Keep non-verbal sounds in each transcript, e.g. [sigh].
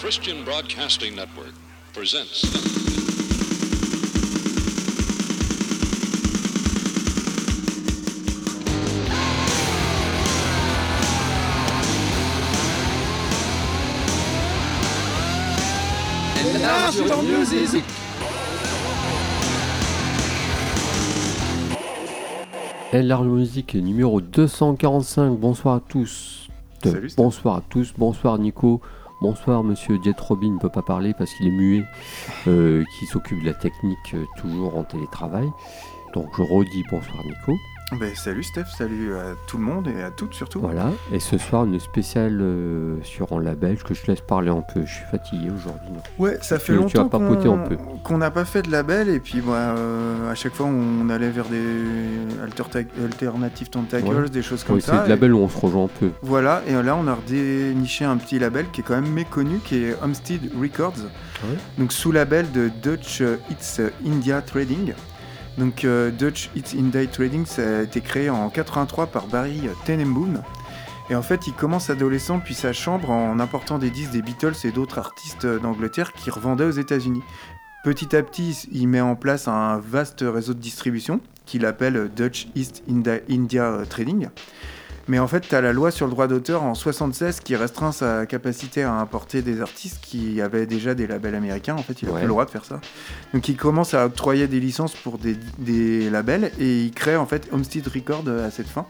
Christian Broadcasting Network presents. Large Musique numéro 245. Bonsoir à tous. Salut, bonsoir à tous. Bonsoir Nico. Bonsoir Monsieur Jet Robin. Ne peut pas parler parce qu'il est muet, euh, qui s'occupe de la technique euh, toujours en télétravail. Donc je redis bonsoir Nico. Ben, salut Steph, salut à tout le monde et à toutes surtout. Voilà. Et ce soir une spéciale euh, sur un label que je te laisse parler un peu. Je suis fatigué aujourd'hui. non. Ouais, ça fait longtemps qu'on n'a pas fait de label et puis bah, euh, à chaque fois on allait vers des alter alternatives tentacles, Ouais. des choses comme Oui, ça. c'est le et label où on se rejoint un peu. Voilà, et là on a redéniché un petit label qui est quand même méconnu, qui est Homestead Records, Ouais. donc sous label de Dutch Eats India Trading. Donc euh, Dutch Eats India Trading, ça a été créé en 83 par Barry Tenenbaum. Et en fait, il commence adolescent depuis sa chambre en important des disques des Beatles et d'autres artistes d'Angleterre qui revendaient aux États-Unis. Petit à petit, il met en place un vaste réseau de distribution qu'il appelle Dutch East India, India Trading. Mais en fait, tu as la loi sur le droit d'auteur en 76 qui restreint sa capacité à importer des artistes qui avaient déjà des labels américains. En fait, il a Ouais. plus le droit de faire ça. Donc, il commence à octroyer des licences pour des, des labels et il crée en fait Homestead Records à cette fin.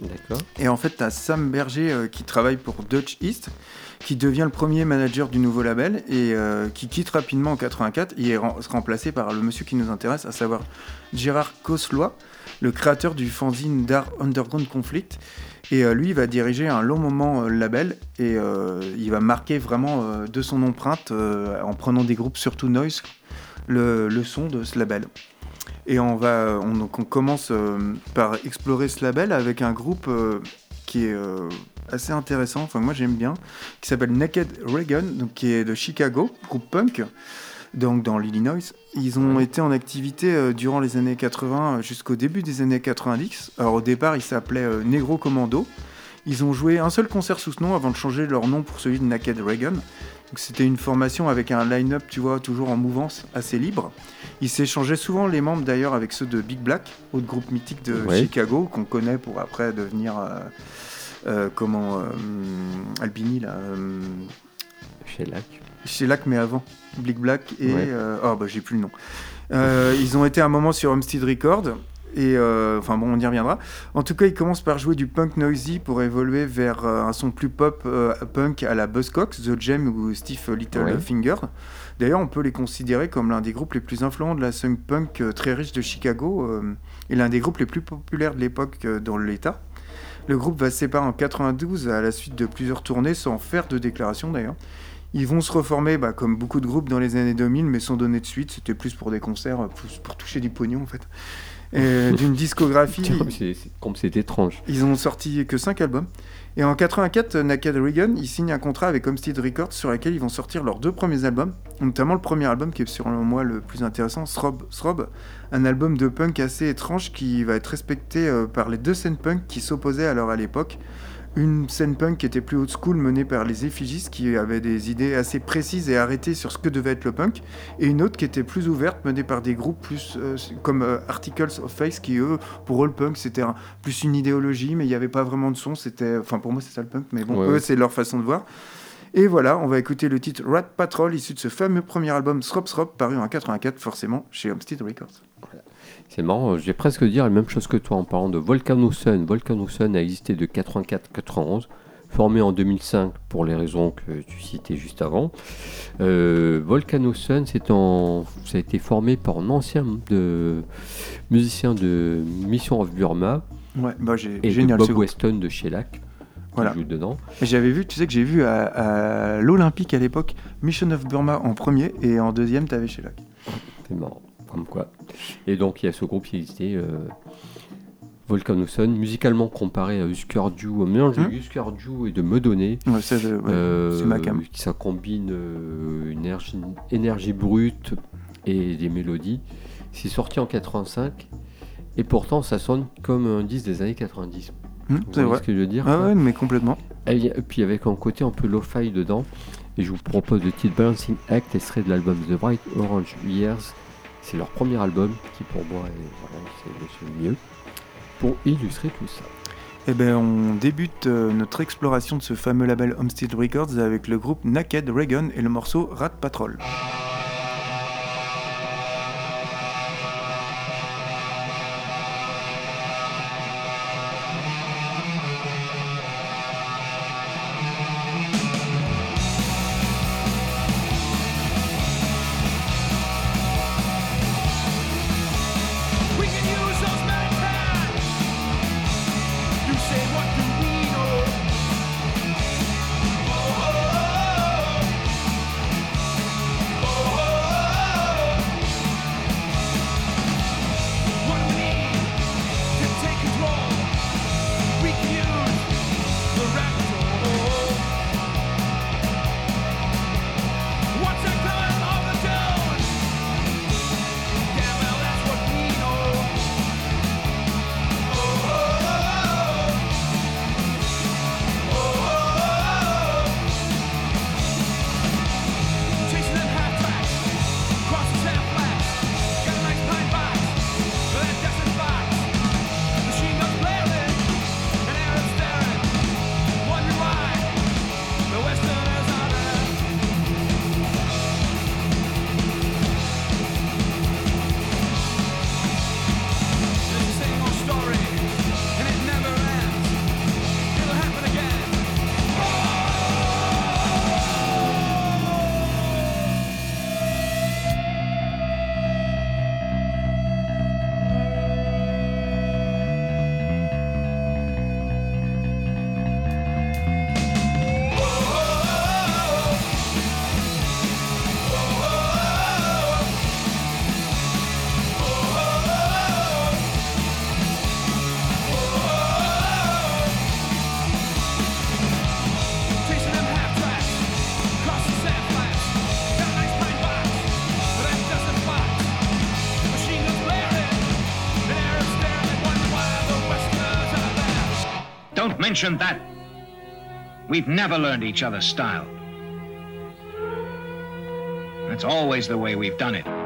D'accord. Et en fait, tu as Sam Berger euh, qui travaille pour Dutch East, qui devient le premier manager du nouveau label et euh, qui quitte rapidement en 84. Il est rem- remplacé par le monsieur qui nous intéresse, à savoir Gérard Coslois, le créateur du fanzine d'art Underground Conflict. Et euh, lui, il va diriger un long moment euh, le label et il va marquer vraiment de son empreinte en prenant des groupes, surtout Noise, le, son de ce label. Et on va, on, commence par explorer ce label avec un groupe qui est assez intéressant, enfin moi j'aime bien, qui s'appelle Naked Reagan, donc qui est de Chicago, groupe punk, donc dans l'Illinois. Ils ont été en activité euh, durant les années 80 euh, jusqu'au début des années 90. Alors au départ ils s'appelaient euh, Negro Commando. Ils ont joué un seul concert sous ce nom avant de changer leur nom pour celui de Naked Reagan. C'était une formation avec un line-up, tu vois, toujours en mouvance, assez libre. Ils s'échangeaient souvent les membres d'ailleurs avec ceux de Big Black, autre groupe mythique de Ouais. Chicago, qu'on connaît pour après devenir, euh, comment, euh, Albini, là, euh, Chez Lac. Shellac, mais avant, Big Black et... Ouais. euh, oh, bah j'ai plus le nom. Euh, ils ont été un moment sur Homestead Records, et euh, enfin bon, on y reviendra. En tout cas, ils commencent par jouer du punk noisy pour évoluer vers euh, un son plus pop euh, punk à la Buzzcocks, The Jam ou Steve Littlefinger. D'ailleurs, on peut les considérer comme l'un des groupes les plus influents de la scène punk euh, très riche de Chicago euh, et l'un des groupes les plus populaires de l'époque euh, dans l'État. Le groupe va se séparer en 92 à la suite de plusieurs tournées sans faire de déclaration d'ailleurs. Ils vont se reformer bah, comme beaucoup de groupes dans les années 2000 mais sans donner de suite, c'était plus pour des concerts, plus pour toucher du pognon en fait. [laughs] D'une discographie, c'est étrange. ils ont sorti que 5 albums. Et en 84, Naked Reagan, ils signent un contrat avec Homestead Records sur lequel ils vont sortir leurs deux premiers albums, notamment le premier album qui est selon moi le plus intéressant, Throb, Throb, un album de punk assez étrange qui va être respecté euh, par les deux scènes punk qui s'opposaient alors à l'époque. Une scène punk qui était plus old school menée par les effigistes qui avaient des idées assez précises et arrêtées sur ce que devait être le punk, et une autre qui était plus ouverte menée par des groupes plus euh, comme euh, Articles of Faith qui eux pour eux le punk c'était un- plus une idéologie mais il n'y avait pas vraiment de son c'était enfin pour moi c'est ça le punk mais bon Ouais, eux ouais. c'est leur façon de voir. Et voilà on va écouter le titre Rat Patrol issu de ce fameux premier album Srop Srop paru en 84 forcément chez Homestead Records C'est marrant, je vais presque dire la même chose que toi en parlant de Volcano Sun. Volcano Sun a existé de 84-91, formé en 2005 pour les raisons que tu citais juste avant. Euh, Volcano Sun, en... ça a été formé par un ancien de... musicien de Mission of Burma ouais bah et génial de ce Bob. Weston de Shellac Voilà. joue dedans. Et j'avais vu tu sais que j'ai vu à, à l'Olympique à l'époque Mission of Burma en premier et en deuxième t'avais chez Lac C'est marrant, comme quoi. Et donc il y a ce groupe qui existait, euh, Volcano Sun, musicalement comparé à Husker Du, un mélange de Hmm. Husker Du et de ouais, c'est ouais, Euh, c'est ma cam. ça combine euh, une énergie, énergie brute et des mélodies. C'est sorti en 85 et pourtant ça sonne comme un disque des années 90. Hmm, Vous c'est vrai ce que je veux dire ah ouais mais complètement Et y a- puis avec un côté un peu lo-fi dedans. Et je vous propose le titre Balancing Act, extrait de l'album The Bright Orange Years. C'est leur premier album qui pour moi est, le mieux pour illustrer tout ça. Eh ben, on débute euh, notre exploration de ce fameux label Homestead Records avec le groupe Naked Reagan et le morceau Rat Patrol. Mention that. We've never learned each other's style. That's always the way we've done it.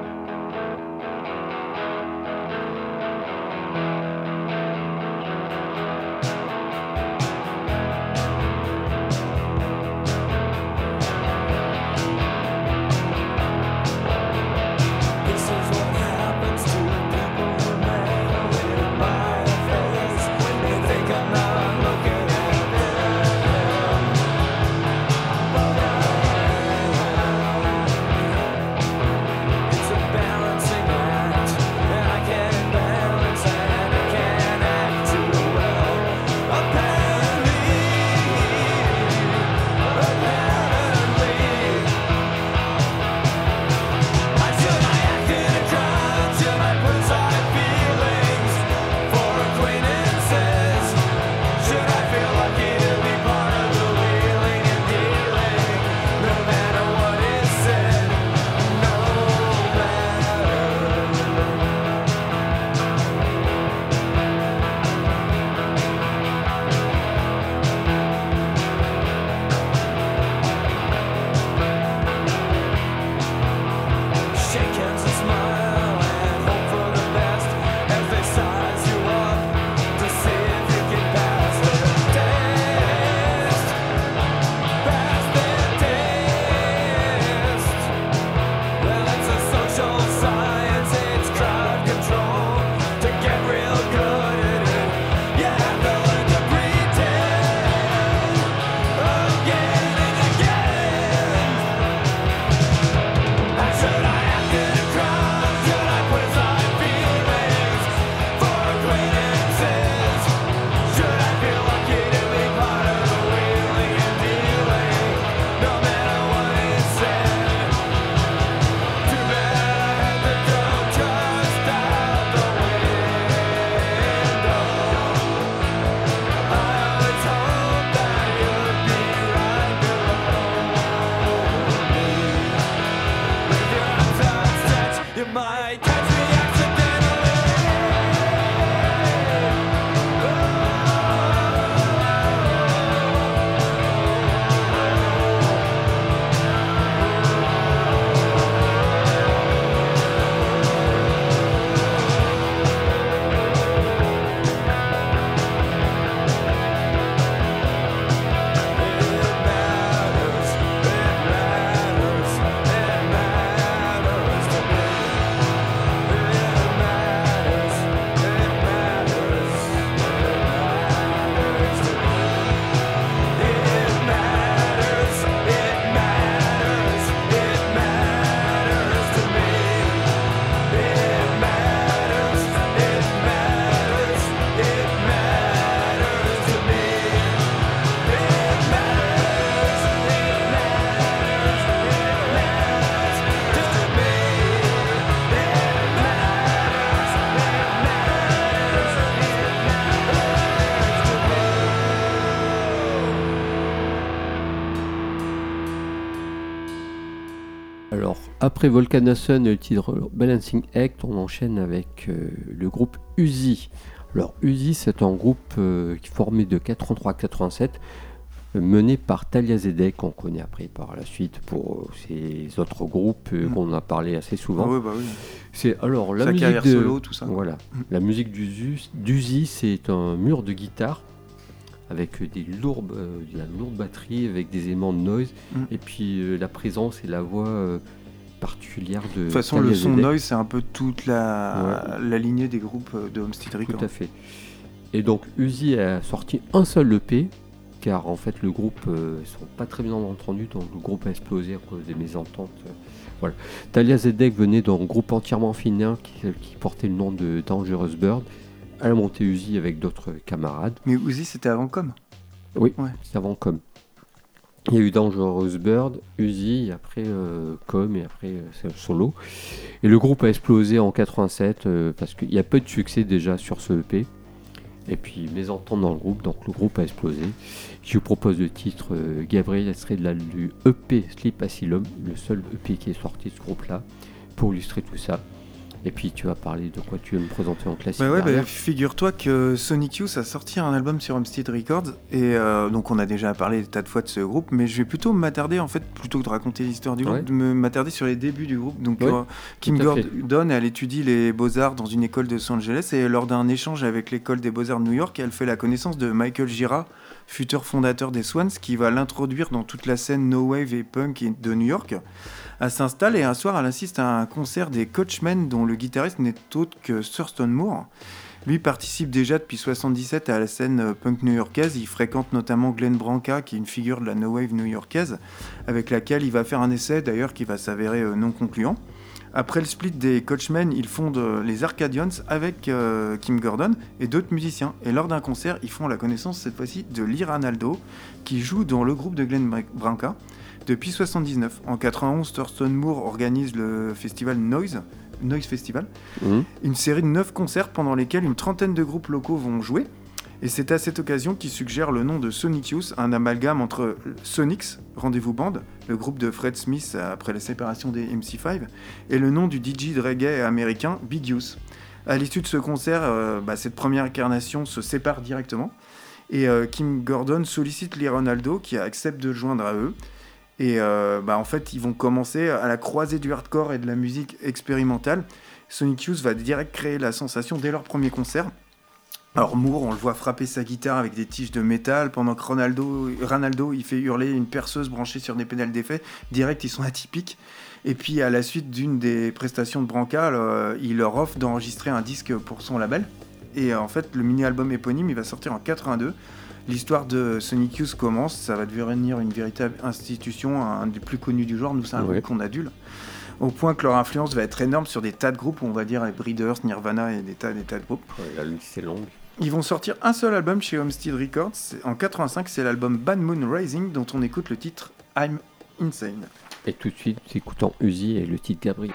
Après et le titre Balancing Act, on enchaîne avec euh, le groupe Uzi. Alors, Uzi, c'est un groupe euh, formé de 83-87, euh, mené par Talia Zedek, qu'on connaît après par la suite pour ces autres groupes euh, Mm. qu'on a parlé assez souvent. Ah ouais, bah oui. C'est alors la musique de solo, tout ça. voilà, Mm. la musique d'Uzi, c'est un mur de guitare avec des lourdes, euh, de la lourde batterie, avec des aimants de noise, Mm. et puis euh, la présence et la voix euh, particulière de. De toute façon, le son noise, c'est un peu toute la, la lignée des groupes euh, de Homestead Records. Tout à fait. Et donc Uzi a sorti un seul EP, car en fait le groupe euh, ils sont pas très bien entendus, donc le groupe a explosé à cause des mésententes. euh, voilà. Talia Zedek venait d'un groupe entièrement féminin qui, qui portait le nom de Dangerous Bird. Elle a monté Uzi avec d'autres camarades. Mais Uzi, c'était avant Com. Oui, Ouais. c'est avant Com. Il y a eu Dangerous Bird, Uzi, après euh, Com, et après euh, solo. Et le groupe a explosé en 87 euh, parce qu'il y a peu de succès déjà sur ce EP. Et puis mésentente dans le groupe, donc le groupe a explosé. Je vous propose le titre Gabriel, extrait de la, du EP Sleep Asylum, le seul EP qui est sorti de ce groupe-là, pour illustrer tout ça. Et puis tu vas parler de quoi tu veux me présenter en classique. Bah ouais, bah, figure-toi que Sonic Youth a sorti un album sur Homestead Records et euh, donc on a déjà parlé des tas de fois de ce groupe, mais je vais plutôt m'attarder en fait plutôt que de raconter l'histoire du groupe, Ouais. de m'attarder sur les débuts du groupe. Donc Ouais, euh, Kim. Gordon, elle étudie les beaux-arts dans une école de Los Angeles et lors d'un échange avec l'école des beaux-arts de New York, elle fait la connaissance de Michael Gira, futur fondateur des Swans, qui va l'introduire dans toute la scène no wave et punk de New York. Elle s'installe et un soir, elle assiste à un concert des Coachmen dont le guitariste n'est autre que Thurston Moore. Lui participe déjà depuis 77 à la scène euh, punk new-yorkaise. Il fréquente notamment Glenn Branca, qui est une figure de la no wave new-yorkaise, avec laquelle il va faire un essai d'ailleurs qui va s'avérer euh, non concluant. Après le split des Coachmen, ils fondent euh, les Arcadians avec Kim Gordon et d'autres musiciens. Et lors d'un concert, ils font la connaissance cette fois-ci de Lee Ranaldo, qui joue dans le groupe de Glenn Bra- Branca depuis 79. En 91, Thurston Moore organise le festival Noise, Noise Festival, Mhm. une série de 9 concerts pendant lesquels une trentaine de groupes locaux vont jouer. Et c'est à cette occasion qu'il suggère le nom de Sonic Youth, un amalgame entre Sonics, Rendez-vous Band, le groupe de Fred Smith après la séparation des MC5, et le nom du DJ de reggae américain Big Youth. À l'issue de ce concert, euh, bah, cette première incarnation se sépare directement, et euh, Kim Gordon sollicite Lee Ronaldo qui accepte de joindre à eux. Et euh, bah, en fait, ils vont commencer à la croisée du hardcore et de la musique expérimentale. Sonic Youth va direct créer la sensation dès leur premier concert. Alors Moore, on le voit frapper sa guitare avec des tiges de métal, pendant que Ronaldo, Ronaldo il fait hurler une perceuse branchée sur des pédales d'effet. Direct, ils sont atypiques. Et puis à la suite d'une des prestations de Branca, euh, il leur offre d'enregistrer un disque pour son label. Et euh, en fait, le mini-album éponyme, il va sortir en 82. L'histoire de Sonic Youth commence, ça va devenir une véritable institution, un des plus connus du genre. Nous, c'est un groupe qu'on adule. Au point que leur influence va être énorme sur des tas de groupes, on va dire les Breeders, Nirvana et des tas, des tas de groupes. Ouais, la liste est longue. Ils vont sortir un seul album chez Homestead Records. C'est- En 85, c'est l'album Bad Moon Rising dont on écoute le titre I'm Insane. Et tout de suite, écoutons Uzi et le titre Gabriel.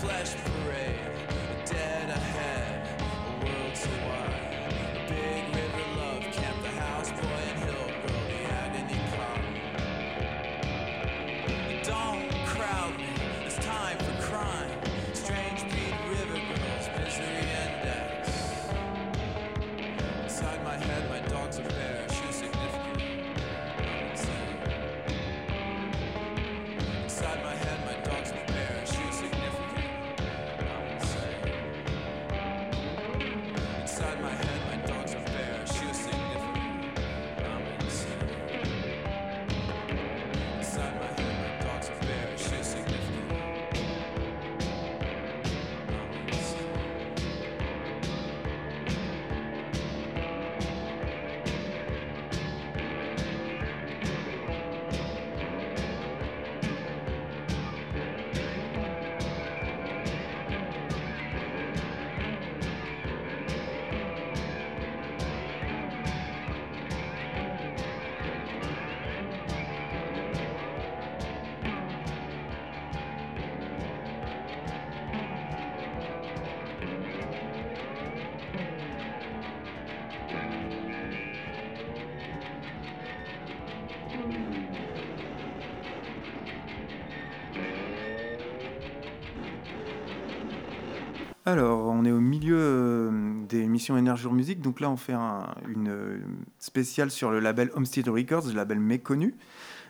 Flesh parade. Alors, on est au milieu euh, des émissions Énergie Musique. Donc là, on fait un- une euh, spéciale sur le label Homestead Records, le label méconnu.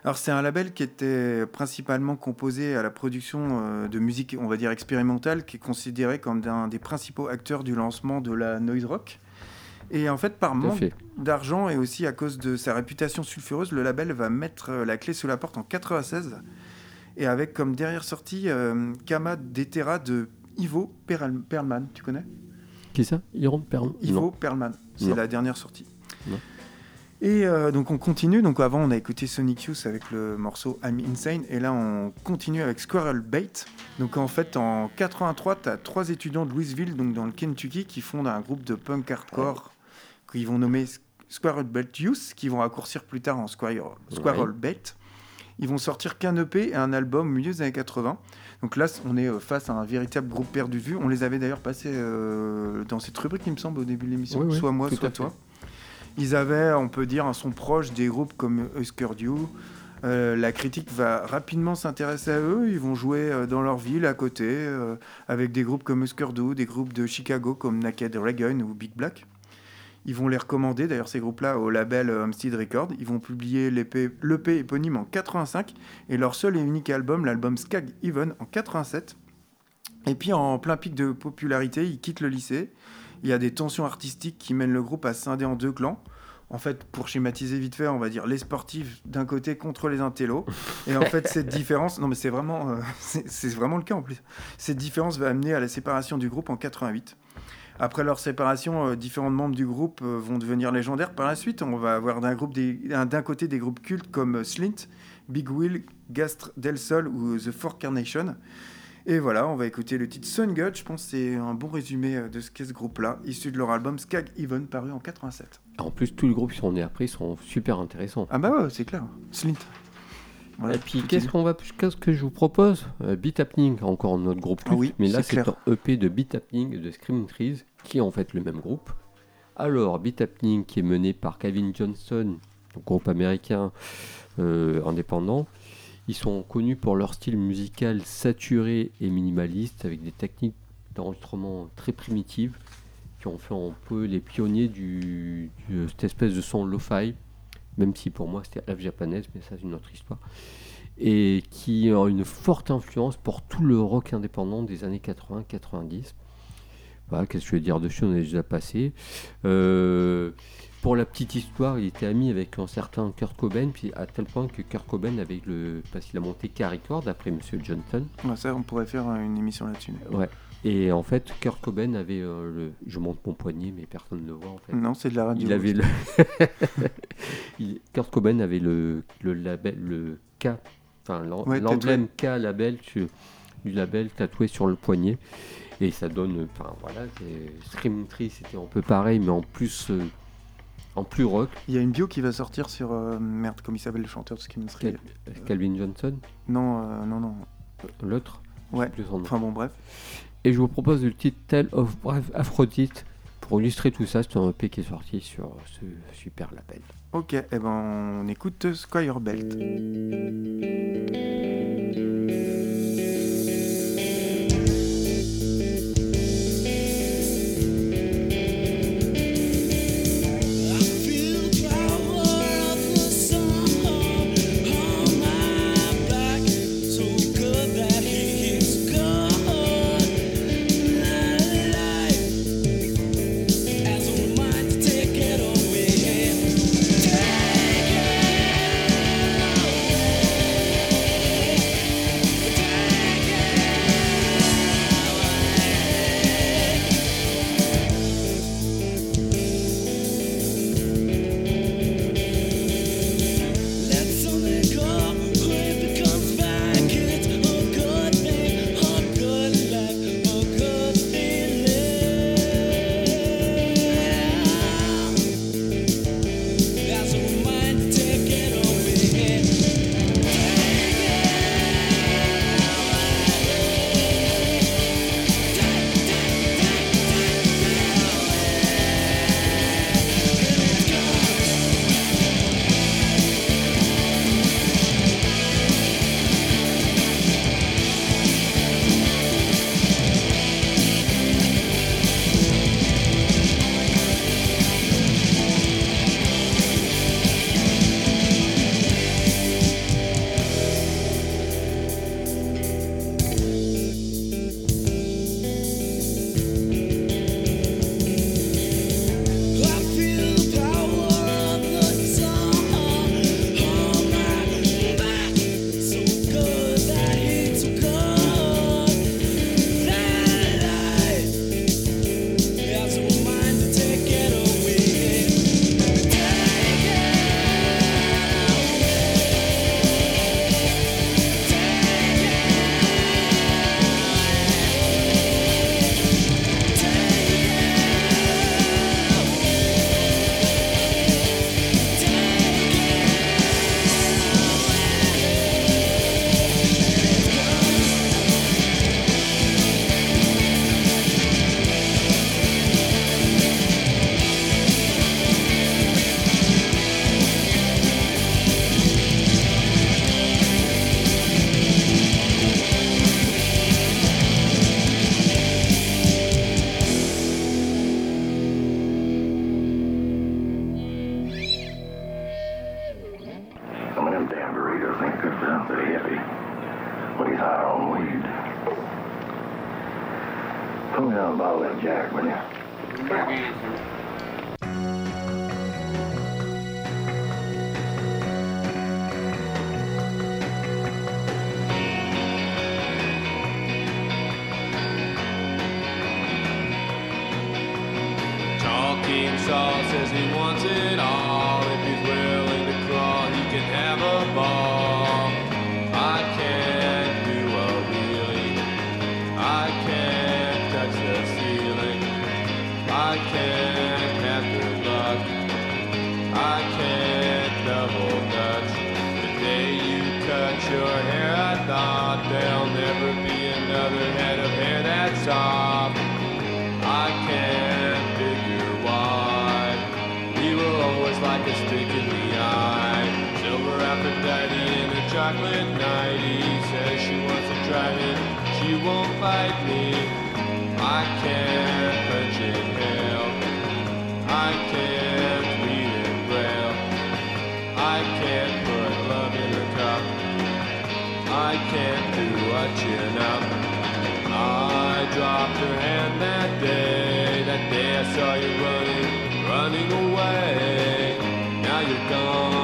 Alors, c'est un label qui était principalement composé à la production euh, de musique, on va dire expérimentale, qui est considéré comme un des principaux acteurs du lancement de la noise rock. Et en fait, par manque d'argent et aussi à cause de sa réputation sulfureuse, le label va mettre la clé sous la porte en 96. Et avec comme dernière sortie euh, Kama Detera de Ivo Perl- Perlman. Tu connais? Qui ça? Iron Perl Ivo. Perlman. C'est la dernière sortie. Non. Et euh, donc on continue. Donc avant on a écouté Sonic Youth avec le morceau I'm Insane et là on continue avec Squirrel Bait. Donc en fait en 83 tu as trois étudiants de Louisville donc dans le Kentucky qui fondent un groupe de punk hardcore qu'ils vont nommer Squirrel Belt Youth, qui vont raccourcir plus tard en Squirrel, Squirrel Ouais. Belt. Ils vont sortir qu'un EP et un album au milieu des années 80. Donc là, on est euh, face à un véritable groupe perdu de vue. On les avait d'ailleurs passés euh, dans cette rubrique, il me semble, au début de l'émission. Oui, oui, soit moi, soit toi. Ils avaient, on peut dire, un son proche des groupes comme Husker Du. Euh, la critique va rapidement s'intéresser à eux. Ils vont jouer euh, dans leur ville à côté, euh, avec des groupes comme Husker Du, des groupes de Chicago comme Naked Raygun ou Big Black. Ils vont les recommander, d'ailleurs, ces groupes-là, au label euh, Homestead Records. Ils vont publier l'EP éponyme en 85 et leur seul et unique album, l'album Skag Even, en 87. Et puis, en plein pic de popularité, ils quittent le lycée. Il y a des tensions artistiques qui mènent le groupe à scinder en deux clans. En fait, pour schématiser vite fait, on va dire les sportifs d'un côté contre les intellos. Et en fait, cette différence, non mais c'est vraiment, euh, [laughs] c'est vraiment le cas en plus. Cette différence va amener à la séparation du groupe en 88. Après leur séparation, euh, différents membres du groupe euh, vont devenir légendaires par la suite. On va avoir d'un groupe côté des groupes cultes comme euh, Slint, Big Will, Gastre Del Sol ou The Four Carnation. Et voilà, on va écouter le titre Sun God. Je pense que c'est un bon résumé de ce qu'est ce groupe-là, issu de leur album Skag Even, paru en 87. En plus, tous les groupes qui sont nés après sont super intéressants. Ah bah ouais, c'est clair. Slint. Voilà, Et puis, qu'est-ce est- qu'on va, qu'est-ce que je vous propose? Euh, Beat Happening, encore notre groupe Ah oui, mais là c'est un EP de Beat Happening de Screaming Trees, qui est en fait le même groupe. Alors, Beat Happening, qui est mené par Calvin Johnson, groupe américain euh, indépendant, ils sont connus pour leur style musical saturé et minimaliste, avec des techniques d'enregistrement très primitives, qui ont fait un peu les pionniers du, de cette espèce de son lo-fi, même si pour moi c'était la japonaise, mais ça c'est une autre histoire et qui a une forte influence pour tout le rock indépendant des années 80-90. Voilà, qu'est-ce que je veux dire dessus, on est déjà passé. Euh, pour la petite histoire, il était ami avec un certain Kurt Cobain, puis à tel point que Kurt Cobain avait le. parce qu'il a monté K-Record d'après Monsieur Johnson. Ouais, ça, on pourrait faire une émission là-dessus. Ouais. Et en fait, Kurt Cobain avait euh, le. Je monte mon poignet, mais personne ne le voit en fait. Non, c'est de la radio. Il avait le. [laughs] Il- Kurt Cobain avait le, le label, le K, enfin Ouais, l'emblème K label du label tatoué sur le poignet. Et ça donne. Enfin voilà, c'est- Scream Tree c'était un peu pareil, mais en plus. euh, en plus rock. Il y a une bio qui va sortir sur. euh, merde, comment il s'appelle le chanteur de Skin Tree Cal- Calvin Johnson, Non, non, non. l'autre? Ouais. Enfin bon, bref. Et je vous propose le titre Tale of Brave Aphrodite. Pour illustrer tout ça, c'est un EP qui est sorti sur ce super label. Ok, et ben on écoute Squire Belt. Saw you running, running away. Now you're gone,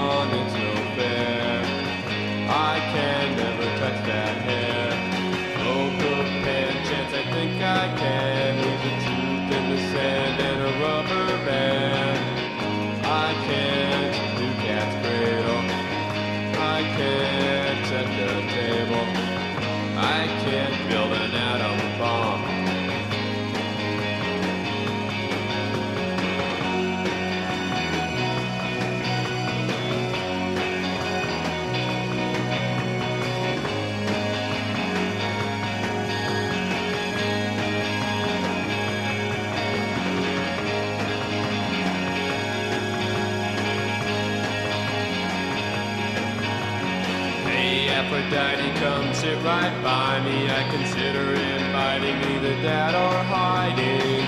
right by me. I consider inviting either that or hiding.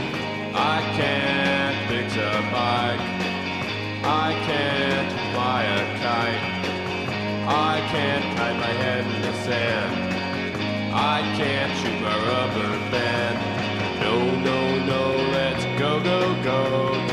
I can't fix a bike. I can't fly a kite. I can't hide my head in the sand. I can't shoot my rubber band. No, no, no, let's go, go, go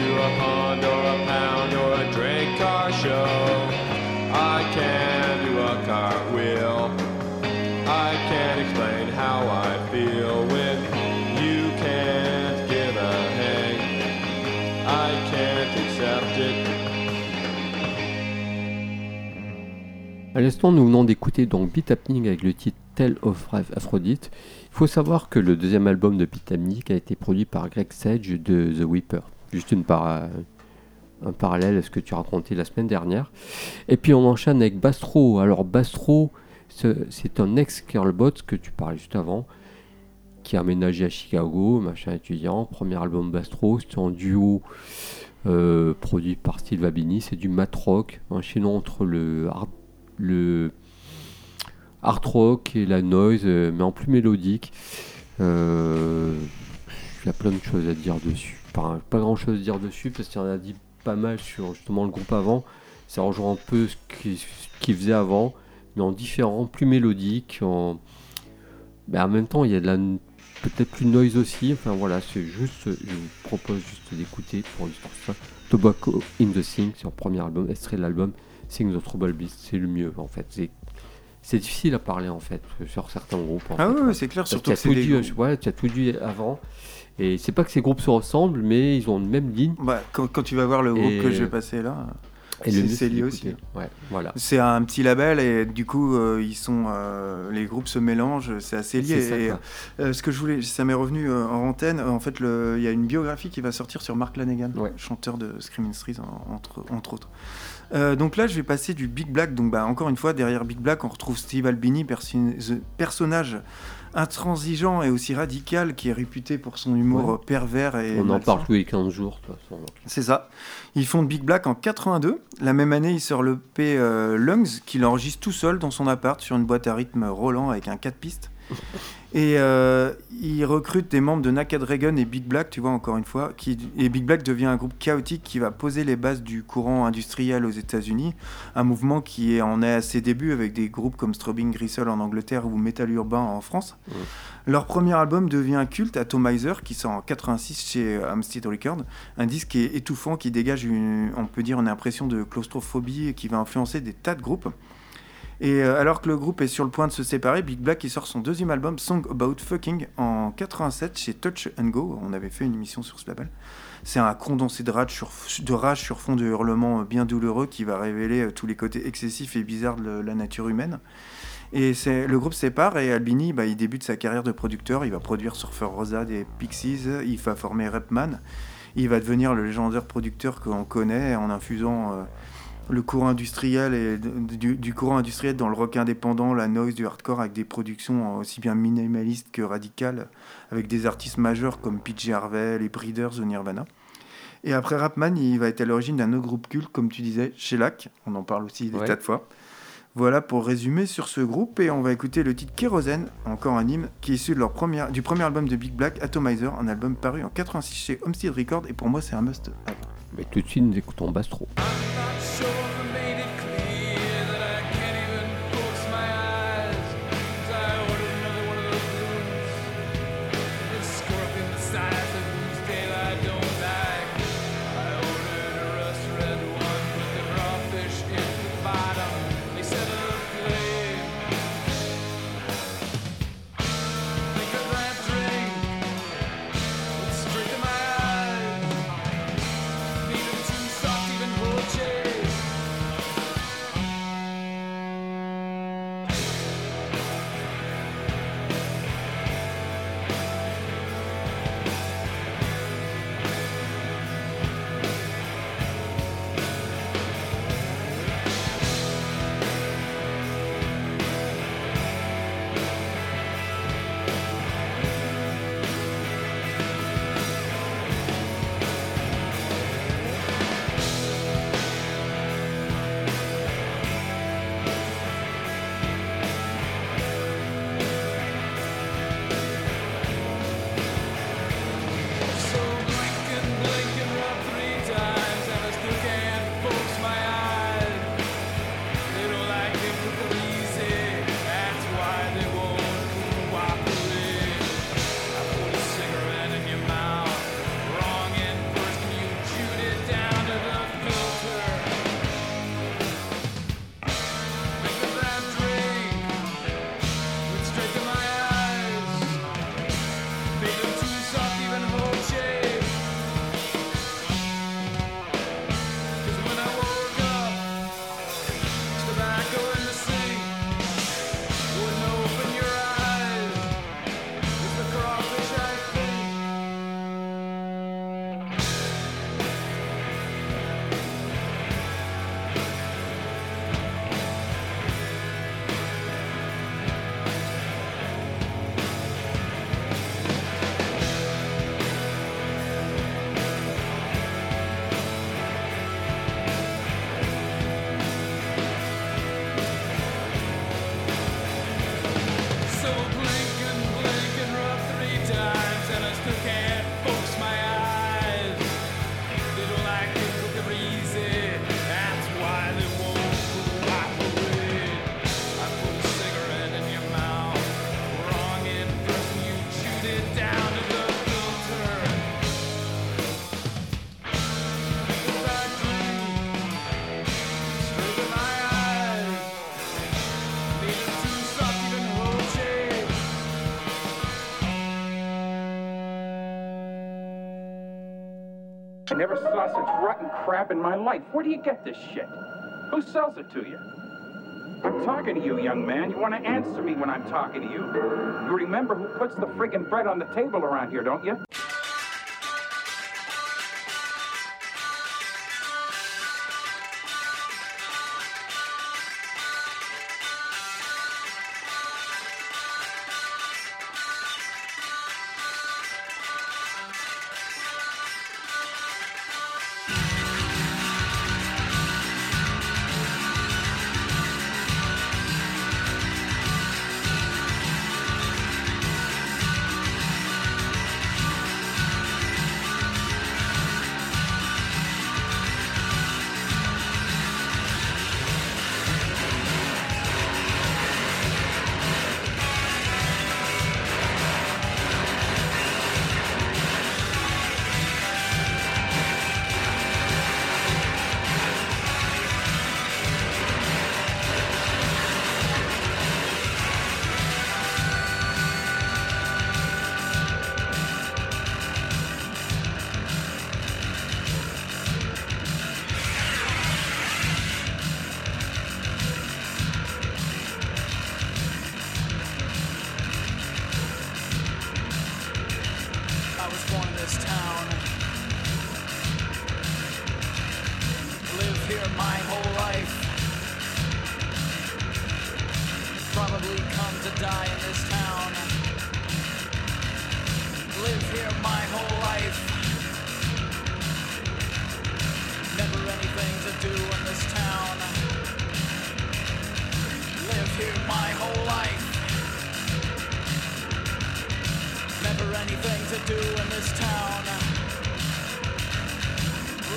À l'instant, nous venons d'écouter donc Beat Happening avec le titre Tell of Aphrodite. Il faut savoir que le deuxième album de Beat Happening a été produit par Greg Sage de The Weeper. Juste une para- un parallèle à ce que tu racontais la semaine dernière. Et puis on enchaîne avec Bastro. Alors Bastro, ce- c'est un ex-Curlbot que tu parlais juste avant, qui a aménagé à Chicago, machin étudiant. Premier album Bastro, c'était en duo euh, produit par Steve Albini. C'est du mat rock, enchaînant entre le hard le hard rock et la noise, euh, mais en plus mélodique. Euh, Il y a plein de choses à dire dessus. Pas, grand chose à dire dessus parce qu'il y en a dit pas mal sur justement le groupe avant. Ça rejoint un peu ce qu'il faisait avant, mais en différent, plus mélodique. En, mais en même temps, il y a de la peut-être plus noise aussi. Enfin voilà, c'est juste, je vous propose juste d'écouter pour l'histoire. Tobacco in the c'est leur premier album, extrait de l'album The Trouble Beast, c'est le mieux en fait. C'est, difficile à parler en fait sur certains groupes. en Ah fait, ouais, c'est clair, surtout que c'est tout des ouais, tu as tout dit avant. Et c'est pas que ces groupes se ressemblent, mais ils ont une même ligne. Bah, quand, quand tu vas voir le groupe Et- que je vais passer là, C'est- lié aussi. Ouais, voilà. c'est un petit label et du coup euh, ils sont euh, les groupes se mélangent, c'est assez lié. Ça, Et, euh, ce que je voulais, ça m'est revenu en antenne. En fait, il y a une biographie qui va sortir sur Mark Lanegan, Ouais. chanteur de Screaming Trees en- entre, entre autres. Euh, donc là, je vais passer du Big Black. Donc, bah, encore une fois, derrière Big Black, on retrouve Steve Albini, the- personnage intransigeant et aussi radical, qui est réputé pour son humour Ouais. euh, pervers et On en parle tous les 15 jours. C'est ça. Ils font Big Black en 82. La même année, il sort le P euh, Lungs, qu'il enregistre tout seul dans son appart sur une boîte à rythme Roland avec un 4 pistes. [laughs] Et euh, il recrute des membres de Naked Dragon et Big Black, tu vois, encore une fois. Qui, et Big Black devient un groupe chaotique qui va poser les bases du courant industriel aux États-Unis. Un mouvement qui en est à ses débuts avec des groupes comme Strobing Gristle en Angleterre ou Metal Urbain en France. Leur premier album devient culte, Atomizer, qui sort en 86 chez euh, Amstead Records. Un disque qui est étouffant, qui dégage, une, on peut dire, une impression de claustrophobie et qui va influencer des tas de groupes. Et euh, alors que le groupe est sur le point de se séparer, Big Black sort son deuxième album, Song About Fucking, en 87 chez Touch and Go. On avait fait une émission sur ce label. C'est un condensé de rage, sur, fond de hurlements euh, bien douloureux qui va révéler euh, tous les côtés excessifs et bizarres de la nature humaine. Et le groupe sépare et Albini, bah, il débute sa carrière de producteur. Il va produire Surfer Rosa des Pixies, il va former Repman. Il va devenir le légendaire producteur qu'on connaît en infusant le courant industriel et du, du courant industriel dans le rock indépendant, la noise, du hardcore avec des productions aussi bien minimalistes que radicales, avec des artistes majeurs comme PJ Harvey, les Breeders ou Nirvana. Et après Rapman, il va être à l'origine d'un autre groupe culte, comme tu disais, Shellac. On en parle aussi des Ouais. tas de fois. Voilà pour résumer sur ce groupe et on va écouter le titre Kérosène, encore un hymne, qui est issu de leur première, du premier album de Big Black, Atomizer, un album paru en 86 chez Homestead Records et pour moi c'est un must. have. Mais tout de suite, nous écoutons Bastro. I never saw such rotten crap in my life. Where do you get this shit? Who sells it to you? I'm talking to you, young man. You want to answer me when I'm talking to you. You remember who puts the friggin' bread on the table around here, don't you? probably come to die in this town. Live here my whole life. Never anything to do in this town. Live here my whole life. Never anything to do in this town.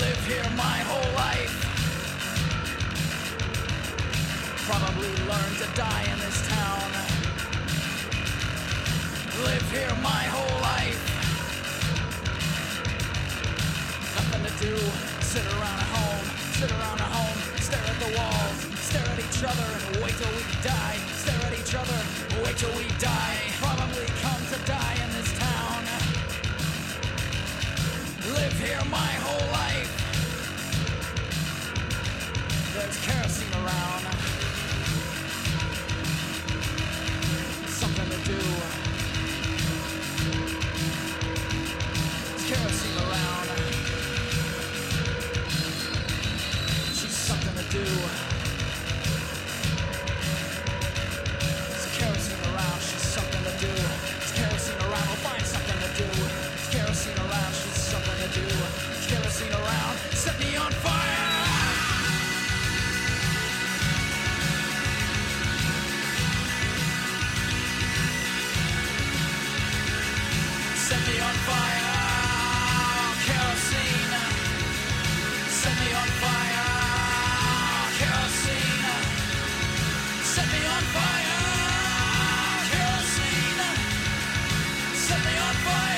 Live here my whole life probably learn to die in this town. Live here my whole life. Nothing to do. Sit around at home. Sit around at home. Stare at the walls. Stare at each other and wait till we die. Stare at each other. Wait till we die. Probably come to die in this town. Live here my whole life. set me on fire.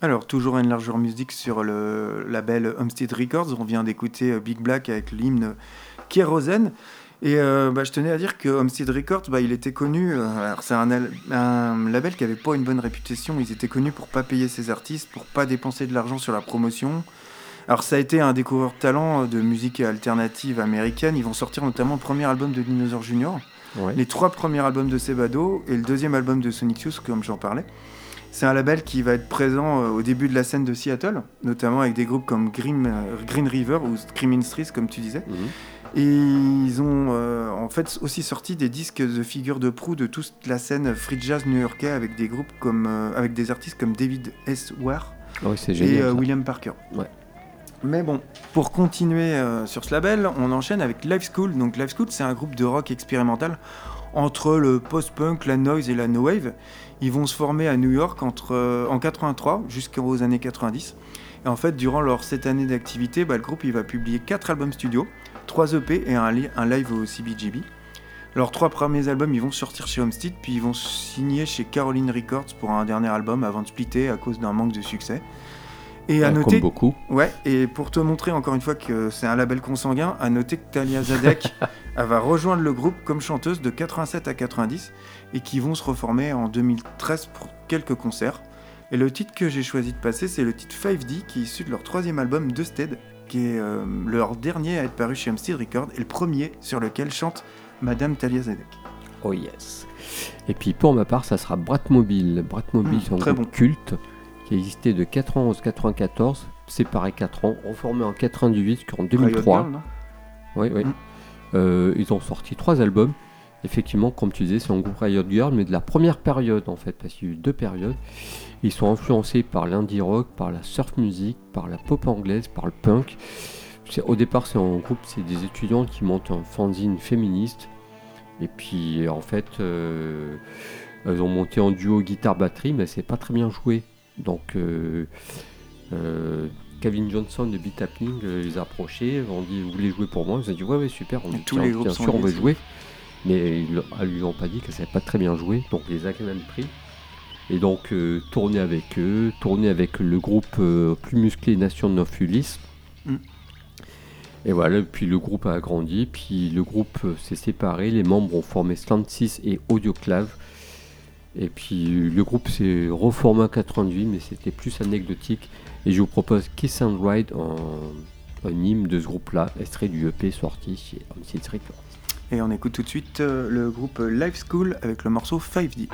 Alors, toujours une largeur musique sur le label Homestead Records. On vient d'écouter euh, Big Black avec l'hymne Kérosène. Et euh, bah, je tenais à dire que Homestead Records, bah, il était connu. Euh, c'est un, label qui avait pas une bonne réputation. Ils étaient connus pour pas payer ses artistes, pour pas dépenser de l'argent sur la promotion. Alors ça a été un découvreur de talent de musique alternative américaine. Ils vont sortir notamment le premier album de Dinosaur Junior, les trois premiers albums de Sebado et le deuxième album de Sonic Youth, comme j'en parlais. C'est un label qui va être présent euh, au début de la scène de Seattle, notamment avec des groupes comme Green, euh, Green River ou Screaming Streets, comme tu disais. Mhm. Et ils ont euh, en fait aussi sorti des disques de figures de proue de toute la scène free jazz new-yorkais avec des groupes comme euh, avec des artistes comme David S. Ware c'est et euh. William Parker. Ouais. Mais bon, pour continuer sur ce label, on enchaîne avec Live School. Donc Live School, c'est un groupe de rock expérimental entre le post-punk, la noise et la no wave. Ils vont se former à New York entre, euh, en 83 jusqu'aux années 90. Et en fait, durant leurs 7 années d'activité, bah, le groupe il va publier 4 albums studio, 3 EP et un, li- un live au CBGB. Leurs trois premiers albums, ils vont sortir chez Homestead, puis ils vont signer chez Caroline Records pour un dernier album avant de splitter à cause d'un manque de succès. Et à noter, Comme beaucoup. ouais, et pour te montrer encore une fois que c'est un label consanguin, à noter que Talia Zadek [laughs] elle va rejoindre le groupe comme chanteuse de 87 à 90 et qui vont se reformer en 2013 pour quelques concerts. Et le titre que j'ai choisi de passer, c'est le titre 5D qui est issu de leur troisième album De Stead, qui est euh, leur dernier à être paru chez Homestead Records et le premier sur lequel chante Madame Talia Zadek. Oh yes. Et puis pour ma part, ça sera Bratmobile. Bratmobile, Mm, c'est un bon. culte qui a existé de 91-94, séparé 4 ans, reformé en 98 jusqu'en 2003. Riot Girl, non? Oui, oui. Mm. Euh, ils ont sorti trois albums. Effectivement, comme tu disais, c'est un groupe Riot Girl, mais de la première période en fait, parce qu'il y a eu deux périodes. Ils sont influencés par l'indie rock, par la surf music, par la pop anglaise, par le punk. Au départ, c'est un groupe, c'est des étudiants qui montent un fanzine féministe. Et puis, en fait, euh, ils ont monté en duo guitare-batterie, mais c'est pas très bien joué. Donc, euh, euh, Kevin Johnson de Beat Happening euh, les a approchés, on dit vous voulez jouer pour moi? Ils ont dit ouais ouais super, on Tous les bien sûr on veut jouer. Mais ils ne lui ont pas dit qu'elle savait pas très bien jouer, donc ils les a quand même pris. Et donc euh, tourner avec eux, tourner avec le groupe euh, plus musclé Nation of Ulysse. Mm. Et voilà, puis le groupe a grandi, puis le groupe euh, s'est séparé, les membres ont formé Slant 6 et Audioclave. Et puis le groupe s'est reformé en 88, mais c'était plus anecdotique. Et je vous propose Kiss and Ride, un, un hymne de ce groupe-là, extrait du EP sorti chez Homestead Records. Et on écoute tout de suite euh, le groupe Live School avec le morceau 5D.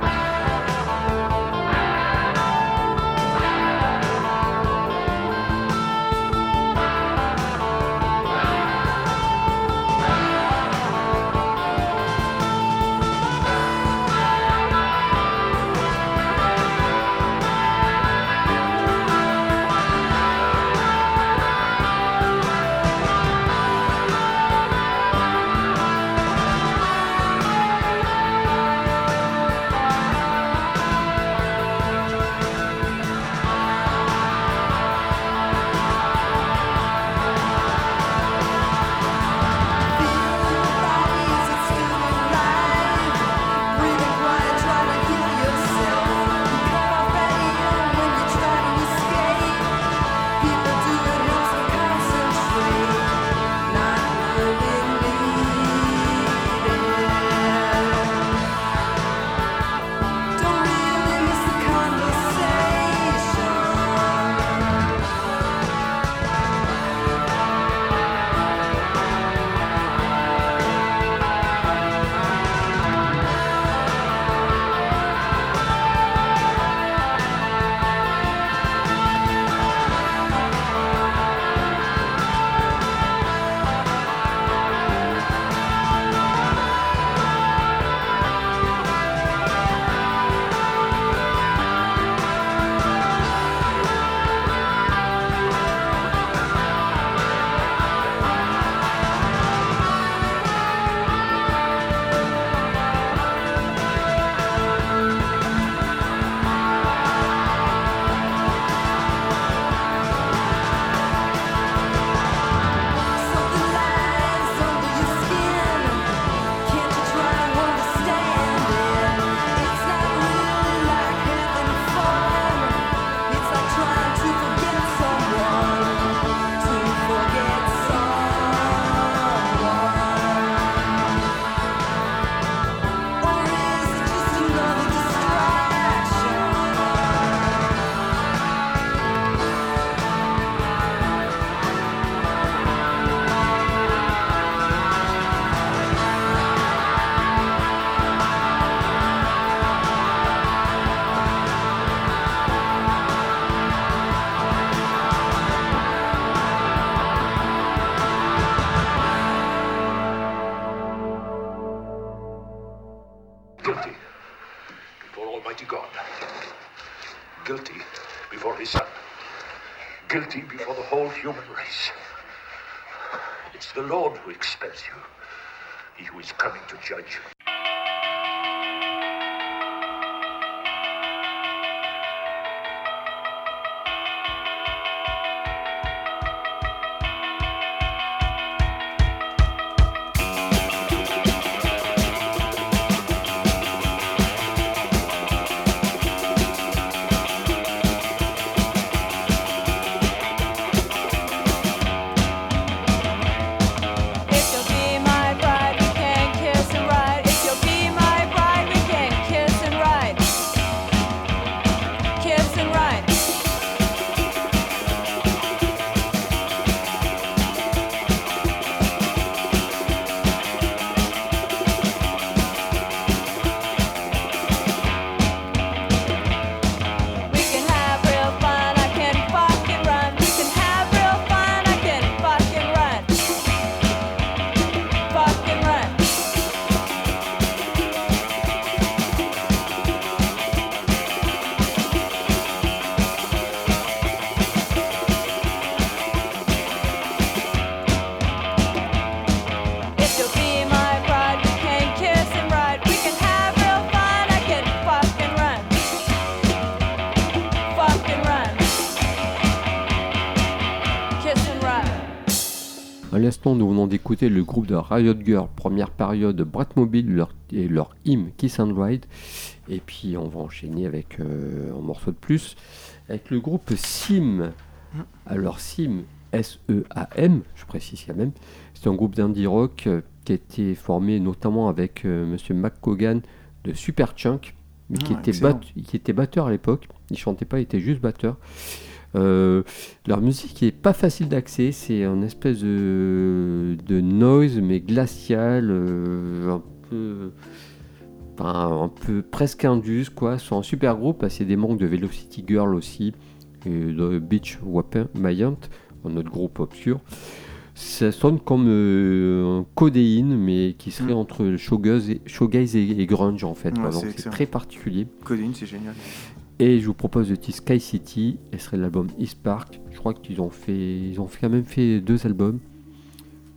Expels you. He who is coming to judge. Le groupe de Riot Girl, première période Bratmobile leur, et leur hymne Kiss and Ride. Et puis on va enchaîner avec euh, un morceau de plus avec le groupe Sim. Alors Sim, S-E-A-M, je précise quand même, c'est un groupe d'indie rock euh, qui a été formé notamment avec euh, Monsieur McCogan de Superchunk, mais qui, Ah, était excellent. bat- qui était batteur à l'époque. Il chantait pas, il était juste batteur. Euh, leur musique est pas facile d'accès, c'est un espèce de, de noise mais glacial, euh, un peu, un peu presque indus quoi. C'est un super groupe, c'est des membres de Velocity Girl aussi, et de Beach Weapon Myant, un autre groupe obscur. Ça sonne comme euh, un codéine, mais qui serait Mm. entre showgaze et, grunge en fait. Ouais, c'est très particulier. Codine, c'est génial. Et je vous propose le titre Sky City, et ce serait l'album East Park. Je crois qu'ils ont fait, ils ont quand même fait deux albums.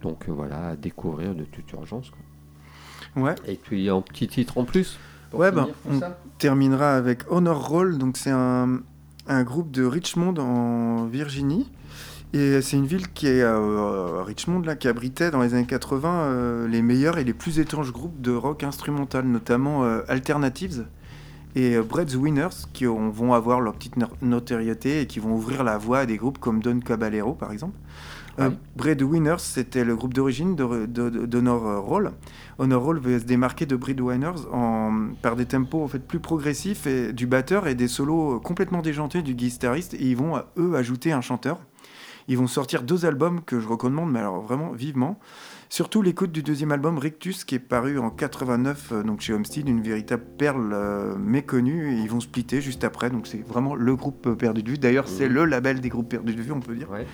Donc euh, voilà, à découvrir de toute urgence. quoi. Ouais. Et puis il y a un petit titre en plus. Ouais, ben, on ça? terminera avec Honor Roll. Donc, c'est un, un groupe de Richmond en Virginie. Et c'est une ville qui est euh, Richmond, là, qui abritait dans les années 80 euh, les meilleurs et les plus étranges groupes de rock instrumental, notamment euh, Alternatives et euh, Brett's Winners, qui ont- vont avoir leur petite no- notoriété et qui vont ouvrir la voie à des groupes comme Don Caballero, par exemple. Euh, Ouais. Bread Winners, c'était le groupe d'origine d'Honor Roll. Honor Roll veut se démarquer de Breadwinners en, par des tempos en fait plus progressifs et du batteur et des solos complètement déjantés du guitariste et ils vont eux ajouter un chanteur. Ils vont sortir deux albums que je recommande mais alors vraiment vivement. Surtout l'écoute du deuxième album Rictus qui est paru en 89 euh, donc chez Homestead, une véritable perle euh, méconnue et ils vont splitter juste après donc c'est vraiment le groupe perdu de vue. D'ailleurs c'est Mhm. le label des groupes perdus de vue on peut dire. Ouais.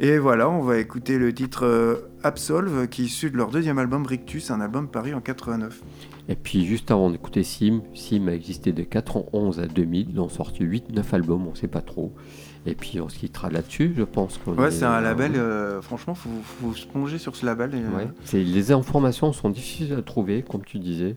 Et voilà, on va écouter le titre euh, Absolve, qui est issu de leur deuxième album Rictus, un album paru en 89. Et puis juste avant d'écouter Sim, Sim a existé de 91 à 2000. Ils ont sorti 8-9 albums, on sait pas trop. Et puis on se quittera là-dessus, je pense. Ouais, est- c'est un label, euh, franchement, faut, faut se plonger sur ce label. Et, euh, Ouais. C'est- Les informations sont difficiles à trouver, comme tu disais.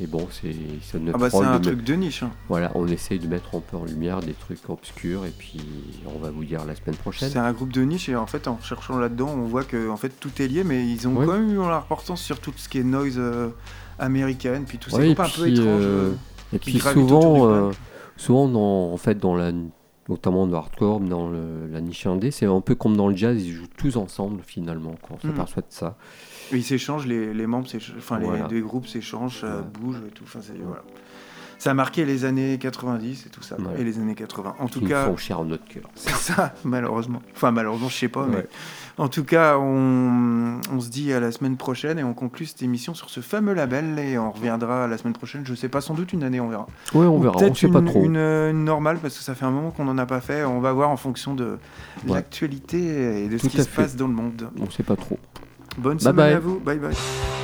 Mais bon, c'est c'est notre Ah bah c'est un de truc de niche. hein. Voilà, on essaye de mettre un peu en lumière des trucs obscurs et puis on va vous dire la semaine prochaine. C'est un groupe de niche et en fait, en cherchant là-dedans, on voit que en fait tout est lié, mais ils ont Ouais. quand même eu leur importance sur tout ce qui est noise euh, américaine, puis tous ces Ouais, et un peu puis, étranges. euh, euh, Et puis souvent, euh, souvent dans, en fait, dans la, notamment dans le hardcore, dans le- la niche indé, c'est un peu comme dans le jazz, ils jouent tous ensemble finalement, quoi. on s'aperçoit de ça. Ils s'échangent, les, les membres, enfin Voilà. les deux groupes s'échangent, ça Ouais. bouge et tout. Enfin, c'est- voilà. Ça a marqué les années 90 et tout ça, Ouais. et les années 80. En tout nous cas, sont chers en notre cœur. [laughs] c'est ça, malheureusement. Enfin, malheureusement, je sais pas, mais en tout cas, on, on se dit à la semaine prochaine et on conclut cette émission sur ce fameux label et on reviendra la semaine prochaine. Je sais pas, sans doute une année, on verra. Ouais, on Ou verra, Peut-être sait une, pas trop. Une, une normale parce que ça fait un moment qu'on n'en a pas fait. On va voir en fonction de Ouais. l'actualité et de ce qui se fait. passe dans le monde. On sait pas trop. Bonne Bye semaine bye. à vous. Bye bye.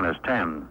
Minus 10,